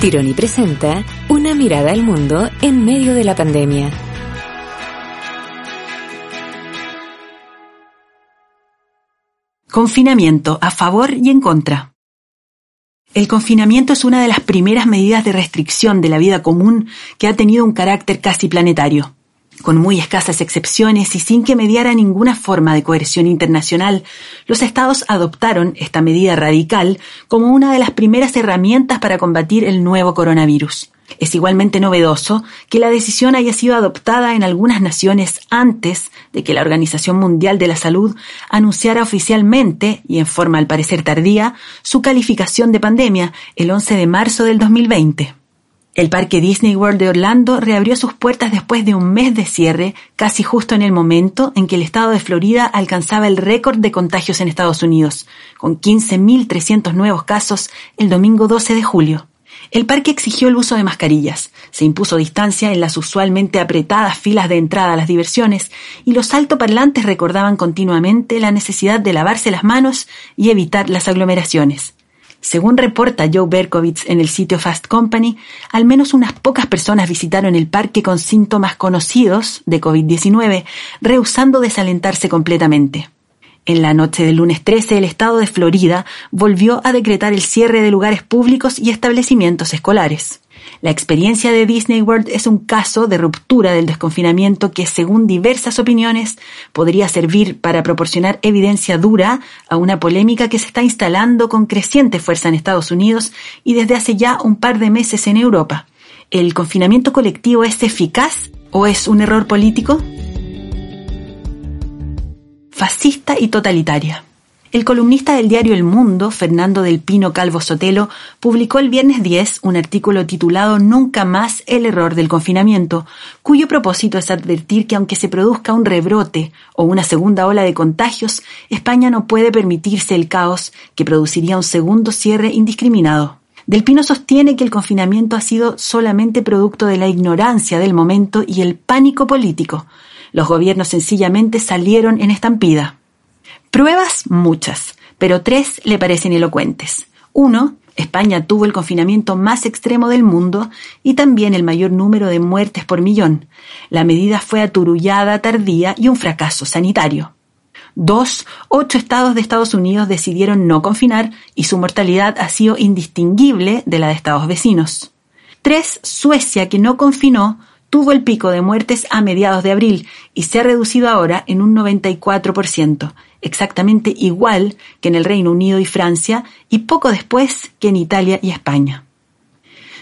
Tironi presenta Una mirada al mundo en medio de la pandemia. Confinamiento a favor y en contra. El confinamiento es una de las primeras medidas de restricción de la vida común que ha tenido un carácter casi planetario. Con muy escasas excepciones y sin que mediara ninguna forma de coerción internacional, los estados adoptaron esta medida radical como una de las primeras herramientas para combatir el nuevo coronavirus. Es igualmente novedoso que la decisión haya sido adoptada en algunas naciones antes de que la Organización Mundial de la Salud anunciara oficialmente, y en forma al parecer tardía, su calificación de pandemia el 11 de marzo del 2020. El Parque Disney World de Orlando reabrió sus puertas después de un mes de cierre, casi justo en el momento en que el estado de Florida alcanzaba el récord de contagios en Estados Unidos, con 15.300 nuevos casos el domingo 12 de julio. El parque exigió el uso de mascarillas, se impuso distancia en las usualmente apretadas filas de entrada a las diversiones y los altoparlantes recordaban continuamente la necesidad de lavarse las manos y evitar las aglomeraciones. Según reporta Joe Berkowitz en el sitio Fast Company, al menos unas pocas personas visitaron el parque con síntomas conocidos de COVID-19, rehusando desalentarse completamente. En la noche del lunes 13, el estado de Florida volvió a decretar el cierre de lugares públicos y establecimientos escolares. La experiencia de Disney World es un caso de ruptura del desconfinamiento que, según diversas opiniones, podría servir para proporcionar evidencia dura a una polémica que se está instalando con creciente fuerza en Estados Unidos y desde hace ya un par de meses en Europa. ¿El confinamiento colectivo es eficaz o es un error político? Fascista y totalitaria. El columnista del diario El Mundo, Fernando del Pino Calvo Sotelo, publicó el viernes 10 un artículo titulado Nunca más el error del confinamiento, cuyo propósito es advertir que aunque se produzca un rebrote o una segunda ola de contagios, España no puede permitirse el caos que produciría un segundo cierre indiscriminado. Del Pino sostiene que el confinamiento ha sido solamente producto de la ignorancia del momento y el pánico político. Los gobiernos sencillamente salieron en estampida. Pruebas muchas, pero tres le parecen elocuentes. Uno, España tuvo el confinamiento más extremo del mundo y también el mayor número de muertes por millón. La medida fue aturullada, tardía y un fracaso sanitario. Dos, ocho estados de Estados Unidos decidieron no confinar y su mortalidad ha sido indistinguible de la de estados vecinos. Tres, Suecia, que no confinó, tuvo el pico de muertes a mediados de abril y se ha reducido ahora en un 94%, exactamente igual que en el Reino Unido y Francia y poco después que en Italia y España.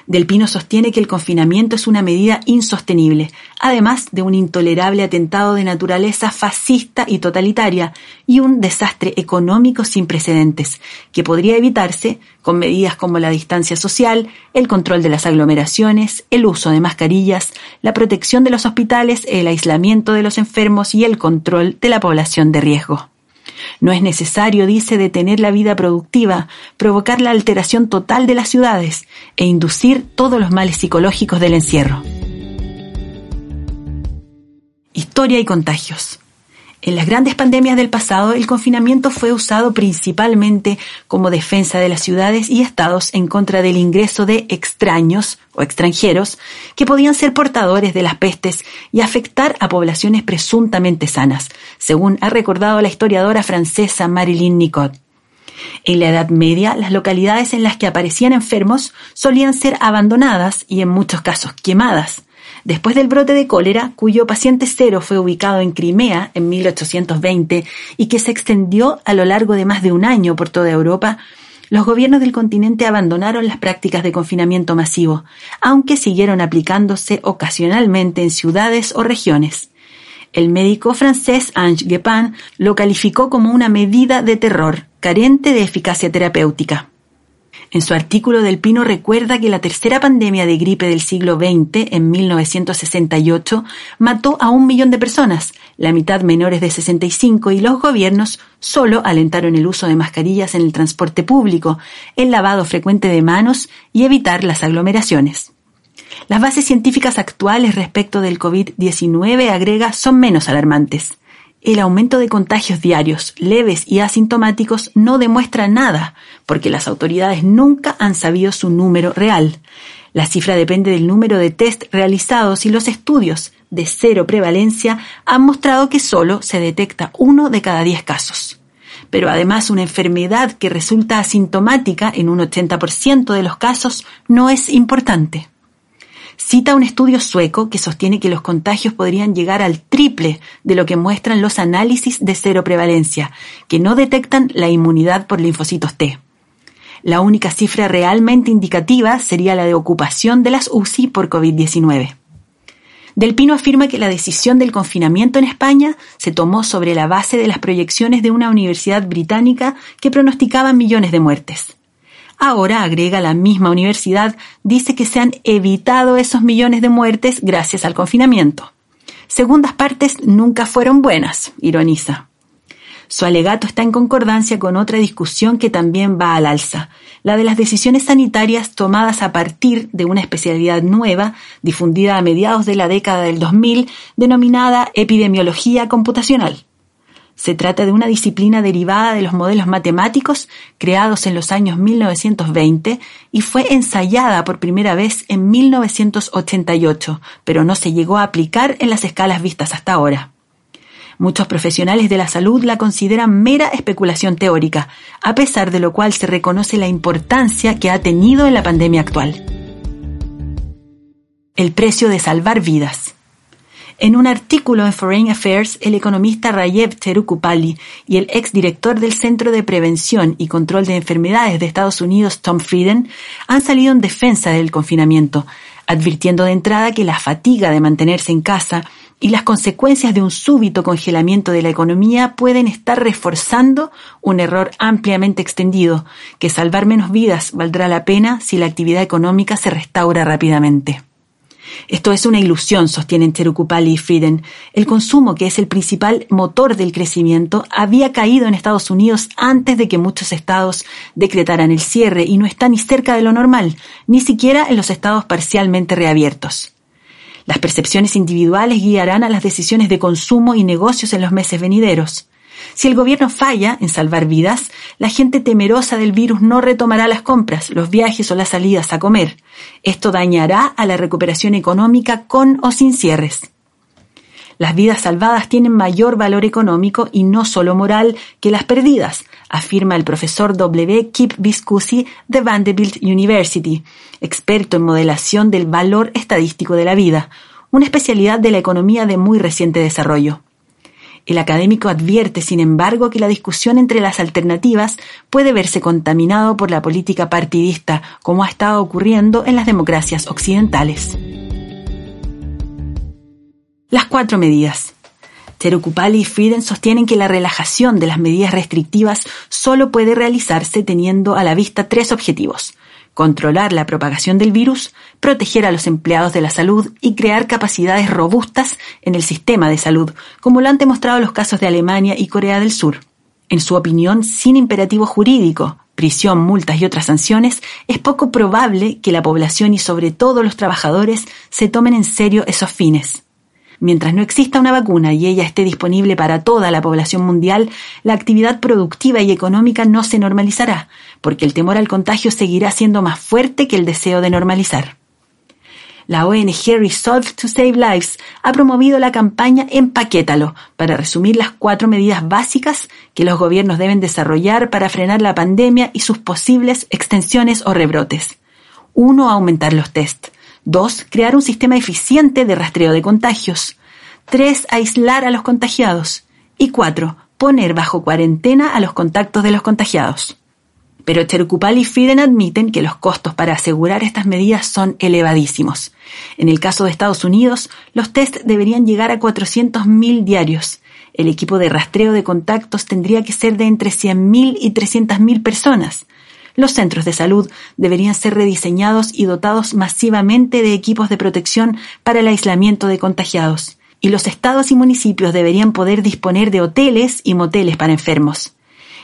Del Pino sostiene que el confinamiento es una medida insostenible, además de un intolerable atentado de naturaleza fascista y totalitaria y un desastre económico sin precedentes, que podría evitarse con medidas como la distancia social, el control de las aglomeraciones, el uso de mascarillas, la protección de los hospitales, el aislamiento de los enfermos y el control de la población de riesgo. No es necesario, dice, detener la vida productiva, provocar la alteración total de las ciudades e inducir todos los males psicológicos del encierro. Historia y contagios. En las grandes pandemias del pasado, el confinamiento fue usado principalmente como defensa de las ciudades y estados en contra del ingreso de extraños o extranjeros que podían ser portadores de las pestes y afectar a poblaciones presuntamente sanas, según ha recordado la historiadora francesa Marilyn Nicot. En la Edad Media, las localidades en las que aparecían enfermos solían ser abandonadas y en muchos casos quemadas. Después del brote de cólera, cuyo paciente cero fue ubicado en Crimea en 1820 y que se extendió a lo largo de más de un año por toda Europa, los gobiernos del continente abandonaron las prácticas de confinamiento masivo, aunque siguieron aplicándose ocasionalmente en ciudades o regiones. El médico francés Ange Guepin lo calificó como una medida de terror, carente de eficacia terapéutica. En su artículo del Pino recuerda que la tercera pandemia de gripe del siglo XX, en 1968, mató a un millón de personas, la mitad menores de 65, y los gobiernos solo alentaron el uso de mascarillas en el transporte público, el lavado frecuente de manos y evitar las aglomeraciones. Las bases científicas actuales respecto del COVID-19, agrega, son menos alarmantes el aumento de contagios diarios, leves y asintomáticos, no demuestra nada, porque las autoridades nunca han sabido su número real. La cifra depende del número de test realizados y los estudios de cero prevalencia han mostrado que solo se detecta uno de cada diez casos. Pero además una enfermedad que resulta asintomática en un 80% de los casos no es importante cita un estudio sueco que sostiene que los contagios podrían llegar al triple de lo que muestran los análisis de cero prevalencia, que no detectan la inmunidad por linfocitos T. La única cifra realmente indicativa sería la de ocupación de las UCI por COVID-19. Del Pino afirma que la decisión del confinamiento en España se tomó sobre la base de las proyecciones de una universidad británica que pronosticaban millones de muertes. Ahora, agrega la misma universidad, dice que se han evitado esos millones de muertes gracias al confinamiento. Segundas partes nunca fueron buenas, ironiza. Su alegato está en concordancia con otra discusión que también va al alza, la de las decisiones sanitarias tomadas a partir de una especialidad nueva, difundida a mediados de la década del 2000, denominada epidemiología computacional. Se trata de una disciplina derivada de los modelos matemáticos creados en los años 1920 y fue ensayada por primera vez en 1988, pero no se llegó a aplicar en las escalas vistas hasta ahora. Muchos profesionales de la salud la consideran mera especulación teórica, a pesar de lo cual se reconoce la importancia que ha tenido en la pandemia actual. El precio de salvar vidas. En un artículo en Foreign Affairs, el economista Rayev Cherukupali y el exdirector del Centro de Prevención y Control de Enfermedades de Estados Unidos, Tom Frieden, han salido en defensa del confinamiento, advirtiendo de entrada que la fatiga de mantenerse en casa y las consecuencias de un súbito congelamiento de la economía pueden estar reforzando un error ampliamente extendido, que salvar menos vidas valdrá la pena si la actividad económica se restaura rápidamente. Esto es una ilusión, sostienen Cherukupali y Frieden. El consumo, que es el principal motor del crecimiento, había caído en Estados Unidos antes de que muchos estados decretaran el cierre y no está ni cerca de lo normal, ni siquiera en los estados parcialmente reabiertos. Las percepciones individuales guiarán a las decisiones de consumo y negocios en los meses venideros. Si el gobierno falla en salvar vidas, la gente temerosa del virus no retomará las compras, los viajes o las salidas a comer. Esto dañará a la recuperación económica con o sin cierres. Las vidas salvadas tienen mayor valor económico y no solo moral que las perdidas, afirma el profesor W. Kip Viscusi de Vanderbilt University, experto en modelación del valor estadístico de la vida, una especialidad de la economía de muy reciente desarrollo. El académico advierte, sin embargo, que la discusión entre las alternativas puede verse contaminado por la política partidista, como ha estado ocurriendo en las democracias occidentales. Las cuatro medidas. Cherukupali y Frieden sostienen que la relajación de las medidas restrictivas solo puede realizarse teniendo a la vista tres objetivos controlar la propagación del virus, proteger a los empleados de la salud y crear capacidades robustas en el sistema de salud, como lo han demostrado los casos de Alemania y Corea del Sur. En su opinión, sin imperativo jurídico, prisión, multas y otras sanciones, es poco probable que la población y sobre todo los trabajadores se tomen en serio esos fines. Mientras no exista una vacuna y ella esté disponible para toda la población mundial, la actividad productiva y económica no se normalizará, porque el temor al contagio seguirá siendo más fuerte que el deseo de normalizar. La ONG Resolve to Save Lives ha promovido la campaña Empaquétalo para resumir las cuatro medidas básicas que los gobiernos deben desarrollar para frenar la pandemia y sus posibles extensiones o rebrotes. Uno, aumentar los test. 2. Crear un sistema eficiente de rastreo de contagios. 3. Aislar a los contagiados. Y 4. Poner bajo cuarentena a los contactos de los contagiados. Pero Cherukupal y Frieden admiten que los costos para asegurar estas medidas son elevadísimos. En el caso de Estados Unidos, los test deberían llegar a 400.000 diarios. El equipo de rastreo de contactos tendría que ser de entre 100.000 y 300.000 personas Los centros de salud deberían ser rediseñados y dotados masivamente de equipos de protección para el aislamiento de contagiados. Y los estados y municipios deberían poder disponer de hoteles y moteles para enfermos.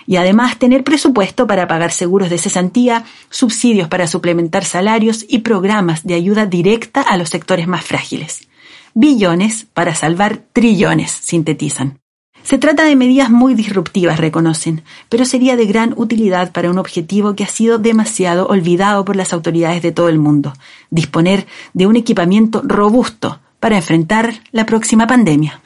Y además tener presupuesto para pagar seguros de cesantía, subsidios para suplementar salarios y programas de ayuda directa a los sectores más frágiles. Billones para salvar trillones, sintetizan. Se trata de medidas muy disruptivas, reconocen, pero sería de gran utilidad para un objetivo que ha sido demasiado olvidado por las autoridades de todo el mundo, disponer de un equipamiento robusto para enfrentar la próxima pandemia.